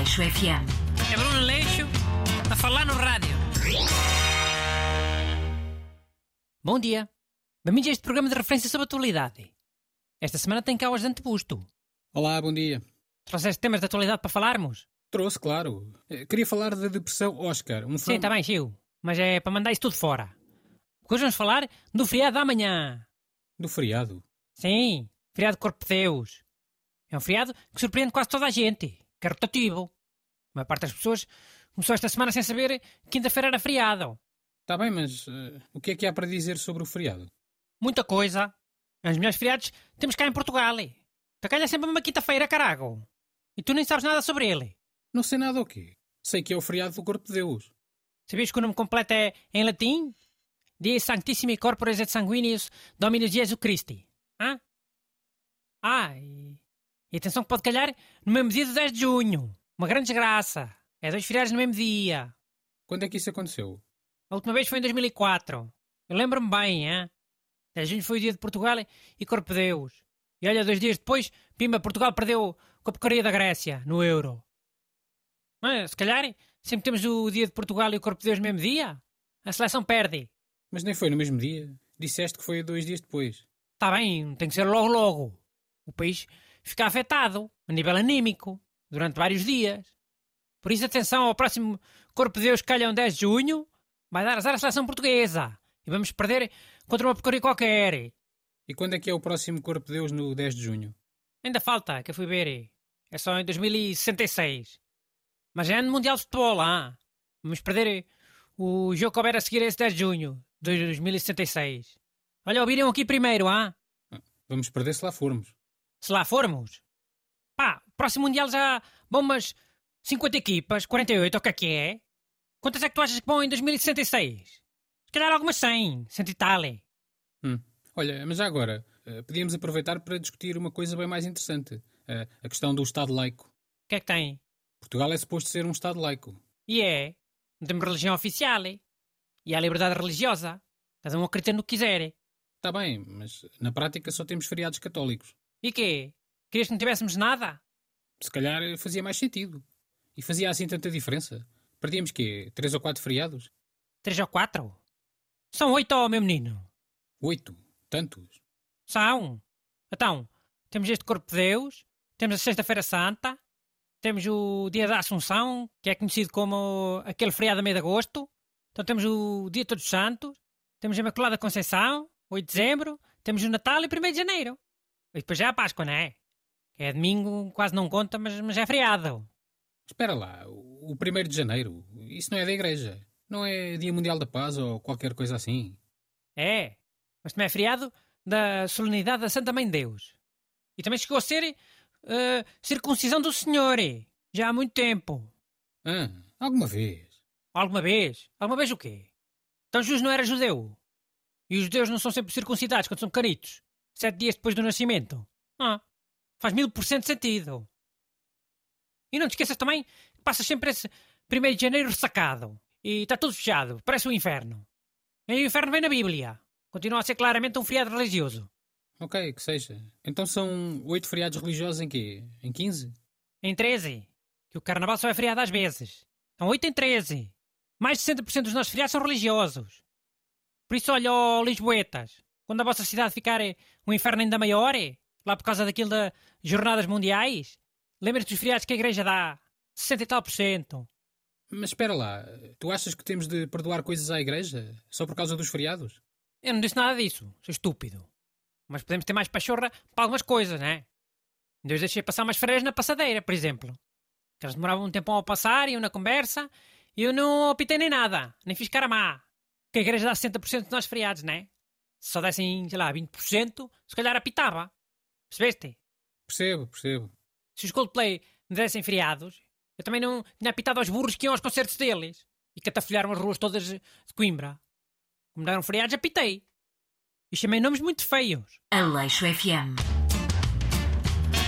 Aleixo FM. É Bruno Leixo a falar no rádio. Bom dia. Bem-vindos a este programa de referência sobre a atualidade. Esta semana tem cá o ajudante Busto. Olá, bom dia. Trouxeste temas de atualidade para falarmos? Trouxe, claro. Eh, Queria falar da depressão Oscar. Um Sim, está bem, Chiu. Mas é para mandar isso tudo fora. Porque hoje vamos falar do feriado da manhã. Do feriado. Sim, feriado Corpo de Deus. É um feriado que surpreende quase toda a gente, que é rotativo. A maior parte das pessoas começou esta semana sem saber que quinta-feira era feriado. Está bem, mas eh, o que é que há para dizer sobre o feriado? Muita coisa. Os melhores feriados temos cá em Portugal. Te calha sempre uma quinta-feira, carago. E tu nem sabes nada sobre ele. Não sei nada o quê. Sei que é o feriado do Corpo de Deus. Sabias que o nome completo é em latim? Dies Sanctissimi Corporis et Sanguinis Dominus Jesus Christi. Hã? Ah, e, e atenção que pode calhar no mesmo dia do 10 de junho. Uma grande desgraça. É dois feriados no mesmo dia. Quando é que isso aconteceu? A última vez foi em 2004. Eu lembro-me bem, hein? 10 de junho foi o dia de Portugal e Corpo de Deus. E olha, dois dias depois, pimba, Portugal perdeu com a porcaria da Grécia, no Euro. Mas, se calhar, sempre temos o dia de Portugal e o Corpo de Deus no mesmo dia. A seleção perde. Mas nem foi no mesmo dia. Disseste que foi dois dias depois. Está bem, tem que ser logo logo. O país fica afetado, a nível anímico, durante vários dias. Por isso, atenção ao próximo Corpo de Deus que calha um 10 de junho. Vai dar azar à seleção portuguesa. E vamos perder contra uma porcaria qualquer. E quando é que é o próximo Corpo de Deus no 10 de junho? Ainda falta, que eu fui ver. É só em 2066. Mas é ano mundial de futebol, ah. Vamos perder o jogo que houver a seguir a esse 10 de junho de 2066. Olha, ouviram aqui primeiro, ah. Vamos perder se lá formos. Se lá formos. Pá, próximo mundial já vão umas 50 equipas, 48, ou o que é que é? Quantas é que tu achas que vão em 2066? Se calhar algumas 100, 100 e tal. Hum. Olha, mas já agora, eh, podíamos aproveitar para discutir uma coisa bem mais interessante. Eh, a questão do Estado laico. O que é que tem? Portugal é suposto ser um Estado laico. E é. Não temos religião oficial. E há liberdade religiosa. Cada um acredita no que quiser. Está bem, mas na prática só temos feriados católicos. E quê? Querias que não tivéssemos nada? Se calhar eh, fazia mais sentido. E fazia assim tanta diferença. Perdíamos quê? Três ou quatro feriados? Três ou quatro? São oito, ó, meu menino. Oito? Tantos? São. Então, temos este Corpo de Deus, temos a Sexta-feira Santa, temos o Dia da Assunção, que é conhecido como aquele feriado a meio de agosto. Então temos o Dia de Todos os Santos, temos a Imaculada Conceição, 8 de dezembro, temos o Natal e 1 de janeiro. E depois já é a Páscoa, não é? É domingo, quase não conta, mas, mas é feriado. Espera lá, o 1 de janeiro, isso não é da igreja. Não é Dia Mundial da Paz ou qualquer coisa assim. É, mas também é feriado da solenidade da Santa Mãe de Deus. E também chegou a ser eh, circuncisão do Senhor, já há muito tempo. Ah, alguma vez. Alguma vez? Alguma vez o quê? Então Jesus não era judeu? E os judeus não são sempre circuncidados quando são pequenitos? Sete dias depois do nascimento? Ah, faz mil por cento sentido. E não te esqueças também que passas sempre esse 1 de janeiro ressacado. E está tudo fechado, parece o inferno. E o inferno vem na Bíblia. Continua a ser claramente um feriado religioso. Ok, que seja. Então são oito feriados religiosos em quê? Em 15? Em 13. Que o carnaval só é feriado às vezes. São 8 em 13. Mais de 60% dos nossos feriados são religiosos. Por isso, olha, ó, Lisboetas, quando a vossa cidade ficar eh, um inferno ainda maior, eh, lá por causa daquilo das jornadas mundiais, lembre-te dos feriados que a igreja dá. 60 e tal por cento. Mas espera lá, tu achas que temos de perdoar coisas à igreja só por causa dos feriados? Eu não disse nada disso, sou estúpido. Mas podemos ter mais pachorra para algumas coisas, né? Deus deixei passar umas férias na passadeira, por exemplo. Que eles demoravam um tempão a passar, iam na conversa, e eu não optei nem nada, nem fiz cara má. Que a igreja dá 60% de nós feriados, né? Se só dessem, sei lá, 20%, se calhar apitava. Percebeste? Percebo, percebo. Se os Coldplay me dessem feriados, eu também não tinha apitado aos burros que iam aos concertos deles. E catafolharam as ruas todas de Coimbra. Como deram feriados, apitei. E chamei nomes muito feios. Aleixo FM.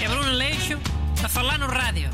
É Bruno Leixo a falar no rádio.